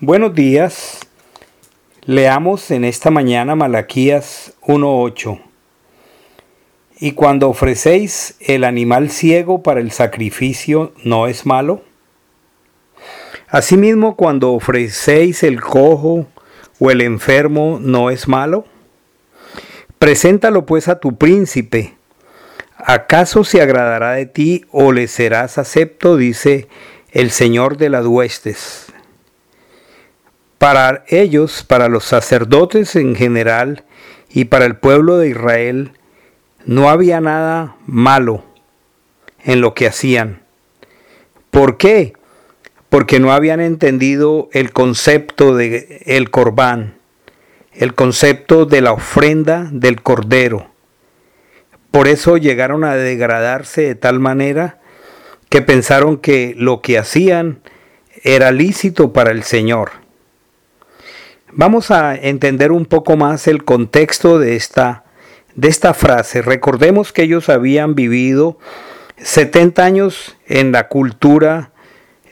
Buenos días. Leamos en esta mañana Malaquías 1.8. Y cuando ofrecéis el animal ciego para el sacrificio, ¿no es malo? Asimismo, cuando ofrecéis el cojo o el enfermo, ¿no es malo? Preséntalo pues a tu príncipe. ¿Acaso se agradará de ti o le serás acepto? dice el Señor de las huestes. Para ellos, para los sacerdotes en general y para el pueblo de Israel, no había nada malo en lo que hacían. ¿Por qué? Porque no habían entendido el concepto de el corbán, el concepto de la ofrenda del cordero. Por eso llegaron a degradarse de tal manera que pensaron que lo que hacían era lícito para el Señor. Vamos a entender un poco más el contexto de esta, de esta frase. Recordemos que ellos habían vivido 70 años en la cultura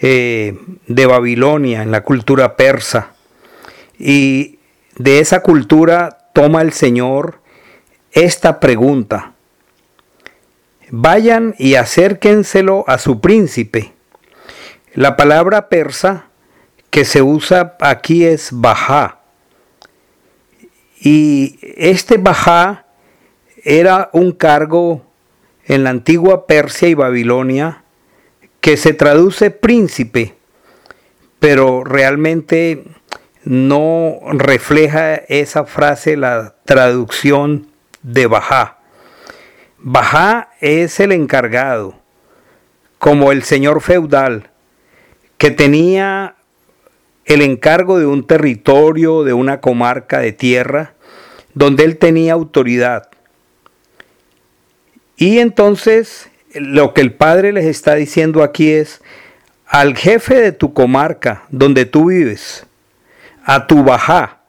eh, de Babilonia, en la cultura persa. Y de esa cultura toma el Señor esta pregunta. Vayan y acérquenselo a su príncipe. La palabra persa que se usa aquí es bajá. Y este bajá era un cargo en la antigua Persia y Babilonia que se traduce príncipe, pero realmente no refleja esa frase la traducción de bajá. Bajá es el encargado, como el señor feudal, que tenía el encargo de un territorio, de una comarca de tierra, donde él tenía autoridad. Y entonces lo que el Padre les está diciendo aquí es, al jefe de tu comarca, donde tú vives, a tu bajá,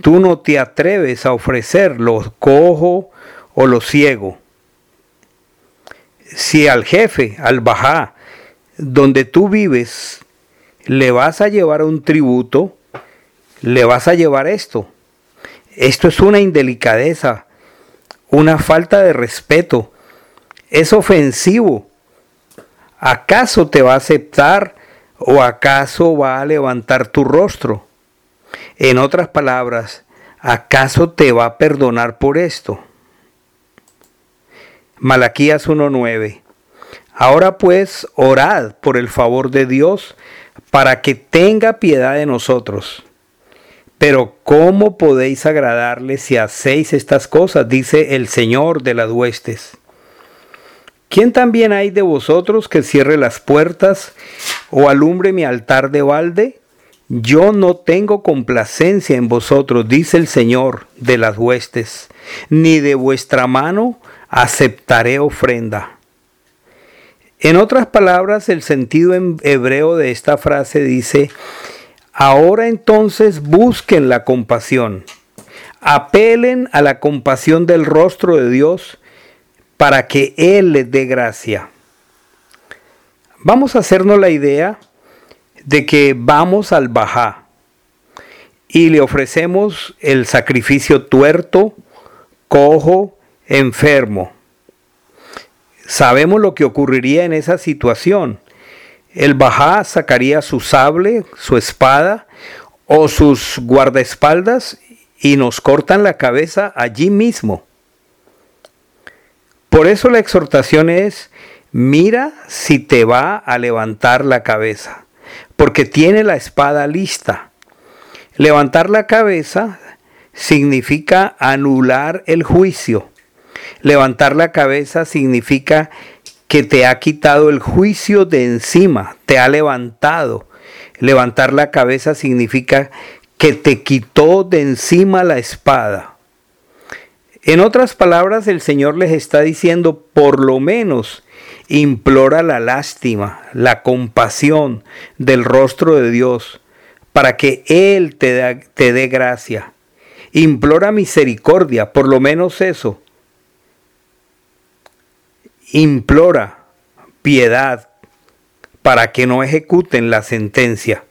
tú no te atreves a ofrecer los cojo o los ciego. Si al jefe, al bajá, donde tú vives, le vas a llevar un tributo, le vas a llevar esto. Esto es una indelicadeza, una falta de respeto, es ofensivo. ¿Acaso te va a aceptar o acaso va a levantar tu rostro? En otras palabras, ¿acaso te va a perdonar por esto? Malaquías 1.9 Ahora pues, orad por el favor de Dios para que tenga piedad de nosotros. Pero ¿cómo podéis agradarle si hacéis estas cosas? dice el Señor de las huestes. ¿Quién también hay de vosotros que cierre las puertas o alumbre mi altar de balde? Yo no tengo complacencia en vosotros, dice el Señor de las huestes, ni de vuestra mano aceptaré ofrenda. En otras palabras, el sentido en hebreo de esta frase dice, ahora entonces busquen la compasión, apelen a la compasión del rostro de Dios para que Él les dé gracia. Vamos a hacernos la idea de que vamos al Bajá y le ofrecemos el sacrificio tuerto, cojo, enfermo sabemos lo que ocurriría en esa situación. El Bajá sacaría su sable, su espada o sus guardaespaldas y nos cortan la cabeza allí mismo. Por eso la exhortación es, mira si te va a levantar la cabeza, porque tiene la espada lista. Levantar la cabeza significa anular el juicio Levantar la cabeza significa que te ha quitado el juicio de encima, te ha levantado. Levantar la cabeza significa que te quitó de encima la espada. En otras palabras, el Señor les está diciendo, por lo menos, implora la lástima, la compasión del rostro de Dios, para que Él te, dé gracia. Implora misericordia, por lo menos eso implora piedad para que no ejecuten la sentencia.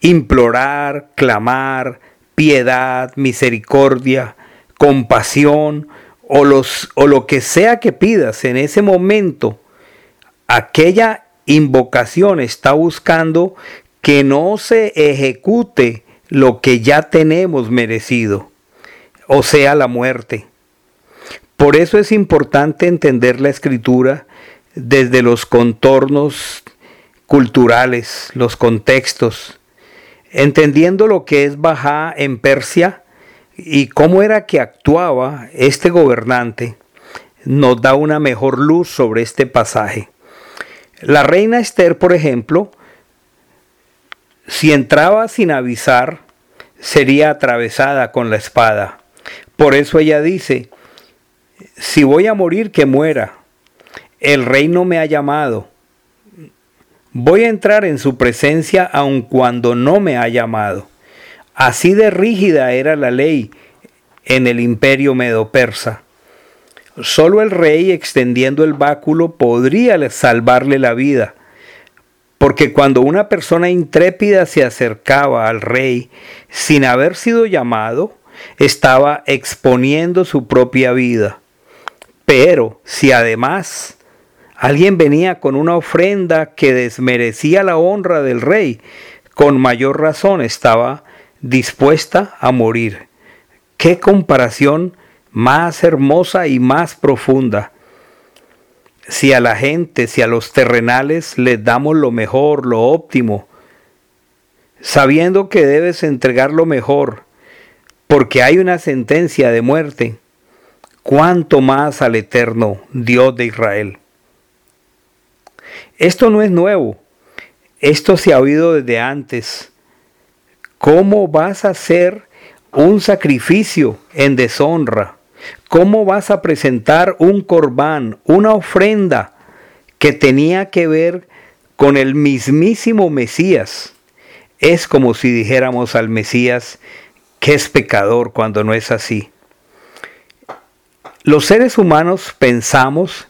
implorar, clamar, piedad, misericordia, compasión o, los, o lo que sea que pidas en ese momento, aquella invocación está buscando que no se ejecute lo que ya tenemos merecido, o sea, la muerte. Por eso es importante entender la escritura desde los contornos culturales, los contextos, entendiendo lo que es Bajá en Persia y cómo era que actuaba este gobernante, nos da una mejor luz sobre este pasaje. La reina Esther, por ejemplo, si entraba sin avisar, sería atravesada con la espada. Por eso ella dice, si voy a morir, que muera. El rey no me ha llamado. Voy a entrar en su presencia aun cuando no me ha llamado. Así de rígida era la ley en el imperio medo-persa. Solo el rey extendiendo el báculo podría salvarle la vida, porque cuando una persona intrépida se acercaba al rey sin haber sido llamado, estaba exponiendo su propia vida. Pero si además alguien venía con una ofrenda que desmerecía la honra del rey, con mayor razón estaba dispuesta a morir. Qué comparación más hermosa y más profunda. Si a la gente, si a los terrenales les damos lo mejor, lo óptimo, sabiendo que debes entregar lo mejor, porque hay una sentencia de muerte, cuánto más al eterno Dios de Israel. Esto no es nuevo, esto se ha oído desde antes. ¿Cómo vas a hacer un sacrificio en deshonra? ¿Cómo vas a presentar un corbán, una ofrenda que tenía que ver con el mismísimo Mesías? Es como si dijéramos al Mesías que es pecador cuando no es así. Los seres humanos pensamos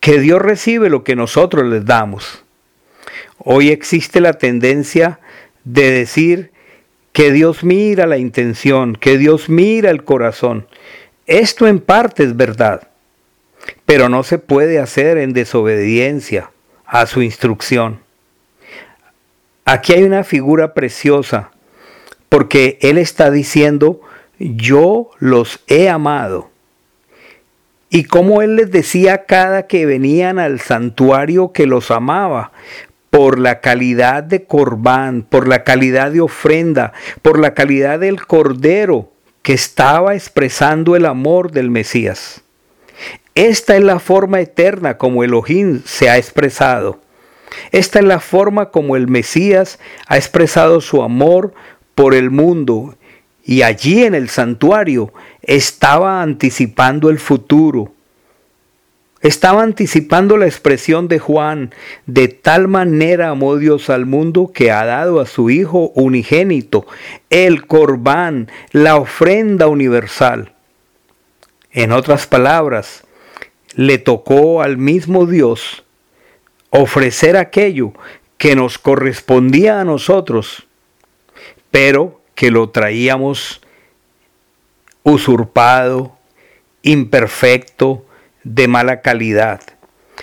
que Dios recibe lo que nosotros les damos. Hoy existe la tendencia de decir que Dios mira la intención, que Dios mira el corazón. Esto en parte es verdad, pero no se puede hacer en desobediencia a su instrucción. Aquí hay una figura preciosa, porque Él está diciendo, yo los he amado. Y como Él les decía cada que venían al santuario que los amaba, por la calidad de corbán, por la calidad de ofrenda, por la calidad del cordero que estaba expresando el amor del Mesías. Esta es la forma eterna como Elohim se ha expresado. Esta es la forma como el Mesías ha expresado su amor por el mundo y allí en el santuario estaba anticipando el futuro estaba anticipando la expresión de Juan, de tal manera amó Dios al mundo que ha dado a su Hijo unigénito, el corbán, la ofrenda universal. En otras palabras, le tocó al mismo Dios ofrecer aquello que nos correspondía a nosotros, pero que lo traíamos usurpado, imperfecto, de mala calidad.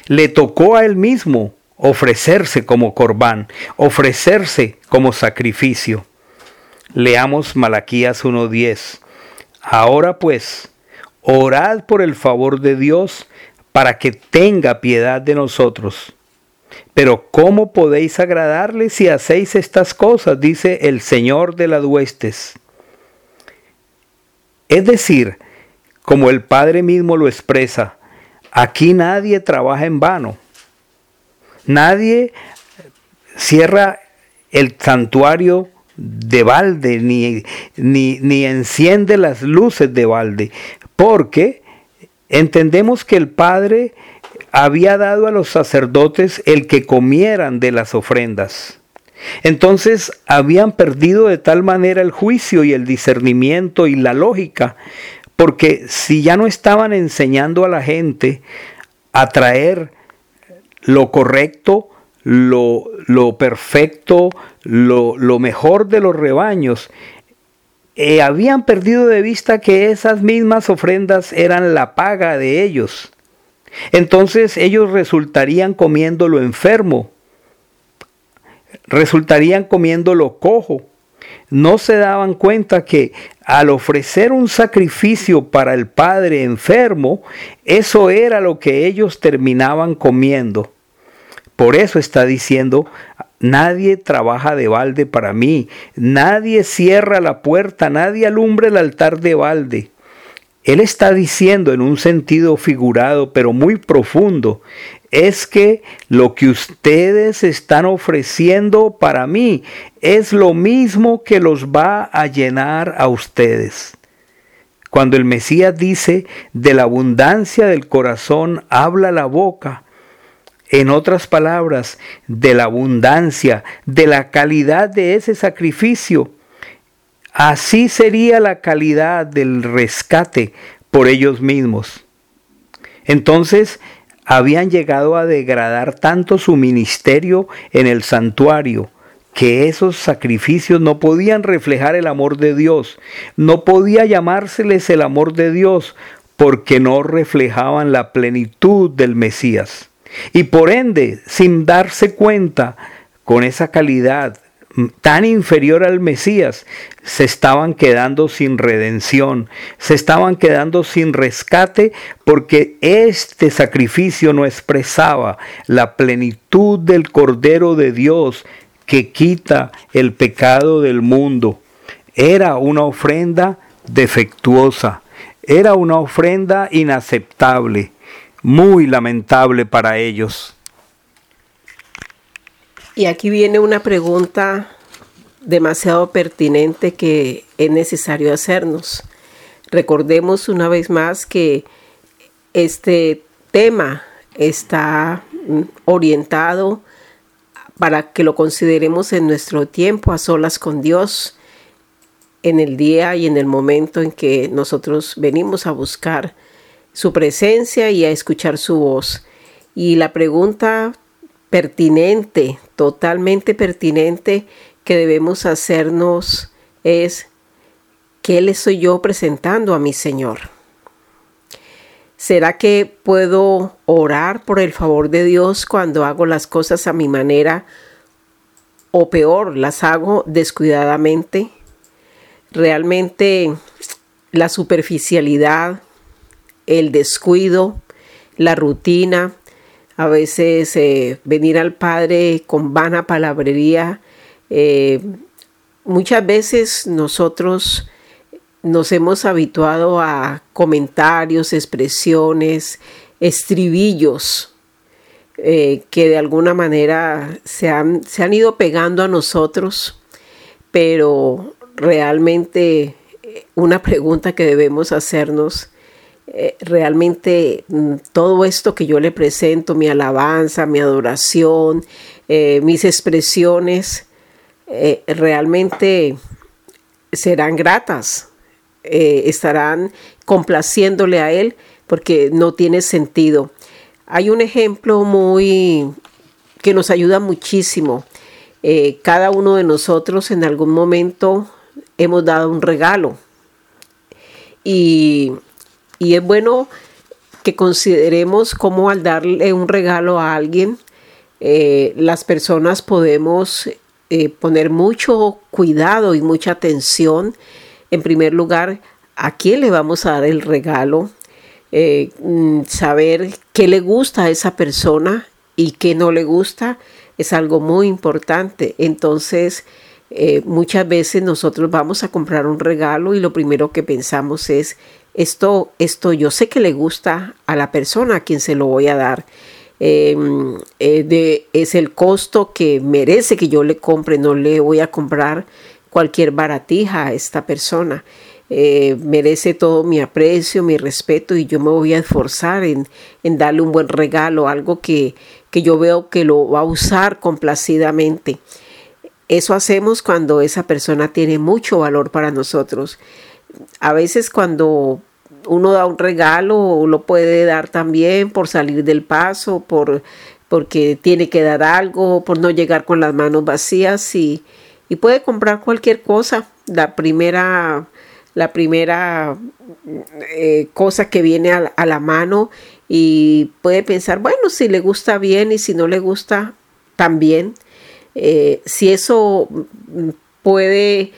Le tocó a él mismo ofrecerse como corbán, ofrecerse como sacrificio. Leamos Malaquías 1.10. Ahora pues, orad por el favor de Dios para que tenga piedad de nosotros. Pero ¿cómo podéis agradarle si hacéis estas cosas? dice el Señor de las huestes. Es decir, como el Padre mismo lo expresa, Aquí nadie trabaja en vano. Nadie cierra el santuario de balde, ni, ni, ni, enciende las luces de balde, porque entendemos que el Padre había dado a los sacerdotes el que comieran de las ofrendas. Entonces habían perdido de tal manera el juicio y el discernimiento y la lógica porque si ya no estaban enseñando a la gente a traer lo correcto, lo, lo perfecto, lo, mejor de los rebaños, eh, habían perdido de vista que esas mismas ofrendas eran la paga de ellos. Entonces ellos resultarían comiendo lo enfermo, resultarían comiendo lo cojo. No se daban cuenta que al ofrecer un sacrificio para el padre enfermo, eso era lo que ellos terminaban comiendo. Por eso está diciendo, nadie trabaja de balde para mí, nadie cierra la puerta, nadie alumbra el altar de balde. Él está diciendo en un sentido figurado, pero muy profundo, es que lo que ustedes están ofreciendo para mí es lo mismo que los va a llenar a ustedes. Cuando el Mesías dice, de la abundancia del corazón habla la boca, en otras palabras, de la abundancia, de la calidad de ese sacrificio, Así sería la calidad del rescate por ellos mismos. Entonces, habían llegado a degradar tanto su ministerio en el santuario, que esos sacrificios no podían reflejar el amor de Dios, no podía llamárseles el amor de Dios, porque no reflejaban la plenitud del Mesías. Y por ende, sin darse cuenta, con esa calidad tan inferior al Mesías, se estaban quedando sin redención, se estaban quedando sin rescate porque este sacrificio no expresaba la plenitud del Cordero de Dios que quita el pecado del mundo. Era una ofrenda defectuosa, era una ofrenda inaceptable, muy lamentable para ellos. Y aquí viene una pregunta demasiado pertinente que es necesario hacernos. Recordemos una vez más que este tema está orientado para que lo consideremos en nuestro tiempo a solas con Dios, en el día y en el momento en que nosotros venimos a buscar su presencia y a escuchar su voz. Y la pregunta pertinente, totalmente pertinente que debemos hacernos es, ¿qué le estoy yo presentando a mi Señor? ¿Será que puedo orar por el favor de Dios cuando hago las cosas a mi manera o peor, las hago descuidadamente? Realmente la superficialidad, el descuido, la rutina, a veces eh, venir al Padre con vana palabrería. Eh, muchas veces nosotros nos hemos habituado a comentarios, expresiones, estribillos eh, que de alguna manera se han, se han ido pegando a nosotros, pero realmente una pregunta que debemos hacernos eh, realmente mm, todo esto que yo le presento, mi alabanza, mi adoración, eh, mis expresiones, eh, realmente serán gratas, estarán complaciéndole a Él porque no tiene sentido. Hay un ejemplo muy que nos ayuda muchísimo. cada uno de nosotros en algún momento hemos dado un regalo y y es bueno que consideremos cómo al darle un regalo a alguien, eh, las personas podemos eh, poner mucho cuidado y mucha atención. En primer lugar, a quién le vamos a dar el regalo, eh, mm, saber qué le gusta a esa persona y qué no le gusta es algo muy importante. Entonces, muchas veces nosotros vamos a comprar un regalo y lo primero que pensamos es esto, esto yo sé que le gusta a la persona a quien se lo voy a dar. Em, eh, es el costo que merece que yo le compre, no le voy a comprar cualquier baratija a esta persona. Eh, merece todo mi aprecio, mi respeto y yo me voy a esforzar en, en darle un buen regalo, algo que, que yo veo que lo va a usar complacidamente. Eso hacemos cuando esa persona tiene mucho valor para nosotros a veces cuando uno da un regalo, lo puede dar también por salir del paso, por, porque tiene que dar algo, por no llegar con las manos vacías y, y puede comprar cualquier cosa. La primera, la primera eh, cosa que viene a, la mano y puede pensar, bueno, si le gusta bien y si no le gusta, también. Eh, si eso puede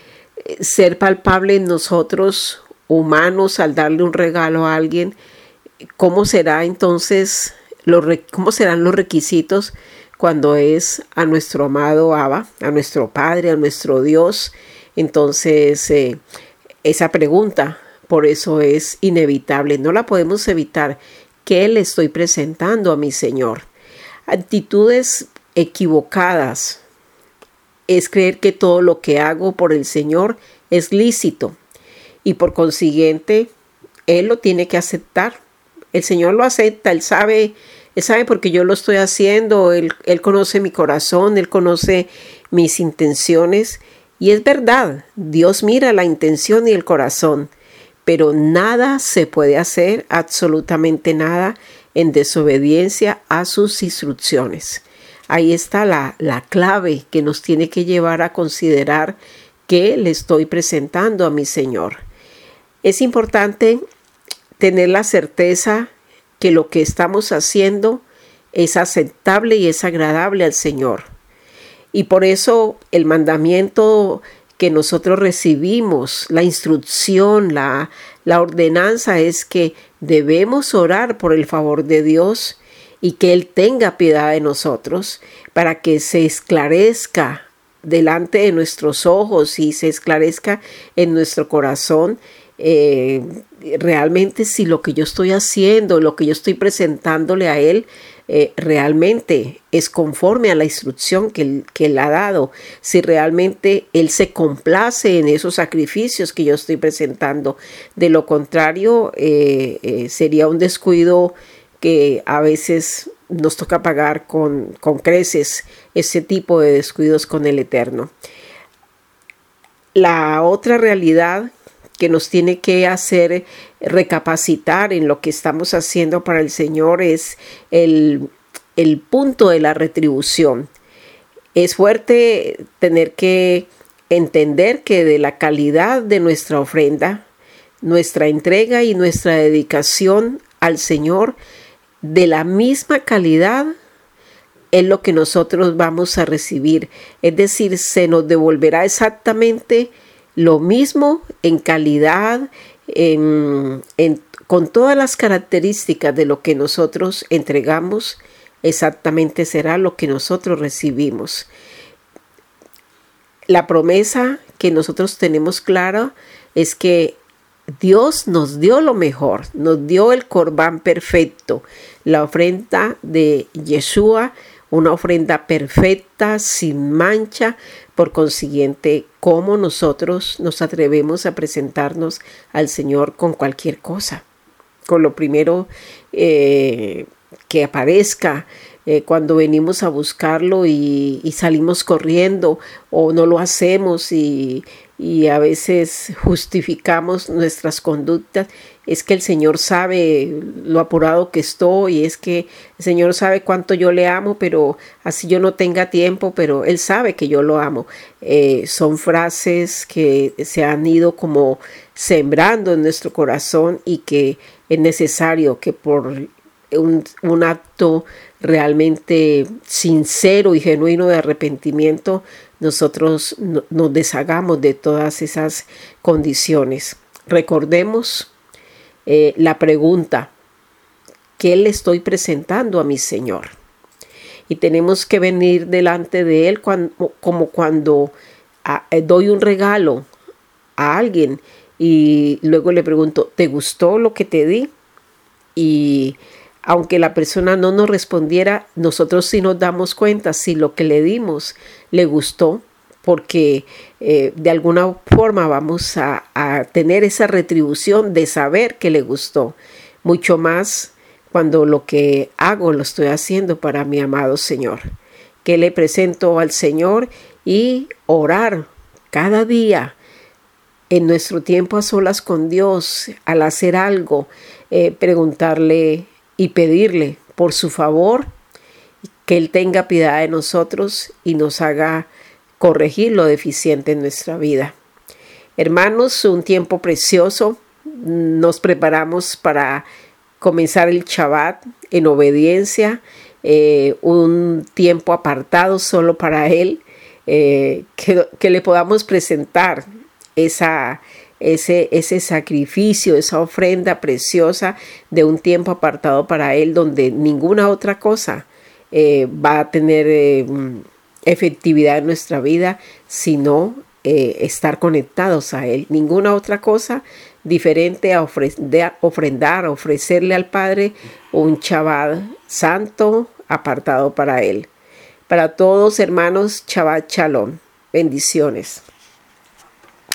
ser palpable en nosotros humanos al darle un regalo a alguien, ¿cómo será entonces, cómo serán los requisitos cuando es a nuestro amado Abba, a nuestro Padre, a nuestro Dios? Entonces, eh, esa pregunta, por eso es inevitable, no la podemos evitar. ¿Qué le estoy presentando a mi Señor? Actitudes equivocadas es creer que todo lo que hago por el Señor es lícito y por consiguiente Él lo tiene que aceptar. El Señor lo acepta, Él sabe, Él sabe porque yo lo estoy haciendo, Él, él conoce mi corazón, Él conoce mis intenciones y es verdad, Dios mira la intención y el corazón, pero nada se puede hacer, absolutamente nada, en desobediencia a sus instrucciones. Ahí está la, la clave que nos tiene que llevar a considerar que le estoy presentando a mi Señor. Es importante tener la certeza que lo que estamos haciendo es aceptable y es agradable al Señor. Y por eso el mandamiento que nosotros recibimos, la instrucción, la, la ordenanza es que debemos orar por el favor de Dios y que Él tenga piedad de nosotros para que se esclarezca delante de nuestros ojos y se esclarezca en nuestro corazón eh, realmente si lo que yo estoy haciendo, lo que yo estoy presentándole a Él, eh, realmente es conforme a la instrucción que él, que él, ha dado, si realmente Él se complace en esos sacrificios que yo estoy presentando. De lo contrario, eh, sería un descuido que a veces nos toca pagar con, con creces ese tipo de descuidos con el Eterno. La otra realidad que nos tiene que hacer recapacitar en lo que estamos haciendo para el Señor es el, el punto de la retribución. Es fuerte tener que entender que de la calidad de nuestra ofrenda, nuestra entrega y nuestra dedicación al Señor, de la misma calidad es lo que nosotros vamos a recibir. Es decir, se nos devolverá exactamente lo mismo en calidad, con todas las características de lo que nosotros entregamos, exactamente será lo que nosotros recibimos. La promesa que nosotros tenemos clara es que Dios nos dio lo mejor, nos dio el corbán perfecto, la ofrenda de Yeshua, una ofrenda perfecta, sin mancha, por consiguiente, ¿cómo nosotros nos atrevemos a presentarnos al Señor con cualquier cosa? Con lo primero eh, que aparezca, eh, cuando venimos a buscarlo y, salimos corriendo o no lo hacemos y a veces justificamos nuestras conductas, es que el Señor sabe lo apurado que estoy, es que el Señor sabe cuánto yo le amo, pero así yo no tenga tiempo, pero Él sabe que yo lo amo. Eh, son frases que se han ido como sembrando en nuestro corazón y que es necesario que por un, un acto realmente sincero y genuino de arrepentimiento nosotros nos deshagamos de todas esas condiciones. Recordemos eh, la pregunta, ¿qué le estoy presentando a mi Señor? Y tenemos que venir delante de Él como cuando ah, eh, doy un regalo a alguien y luego le pregunto, ¿te gustó lo que te di? Y aunque la persona no nos respondiera, nosotros sí nos damos cuenta si lo que le dimos le gustó, porque eh, de alguna forma vamos a, tener esa retribución de saber que le gustó, mucho más cuando lo que hago lo estoy haciendo para mi amado Señor, que le presento al Señor y orar cada día en nuestro tiempo a solas con Dios, al hacer algo, eh, preguntarle y pedirle por su favor que Él tenga piedad de nosotros y nos haga corregir lo deficiente en nuestra vida. Hermanos, un tiempo precioso. Nos preparamos para comenzar el Shabbat en obediencia, eh, un tiempo apartado solo para Él, eh, que, le podamos presentar esa, ese, ese sacrificio, esa ofrenda preciosa de un tiempo apartado para Él, donde ninguna otra cosa eh, va a tener efectividad en nuestra vida, sino eh, estar conectados a Él. Ninguna otra cosa diferente a, ofrendar, ofrecerle al Padre un chaval santo apartado para Él. Para todos, hermanos, Shabbat Shalom. Bendiciones.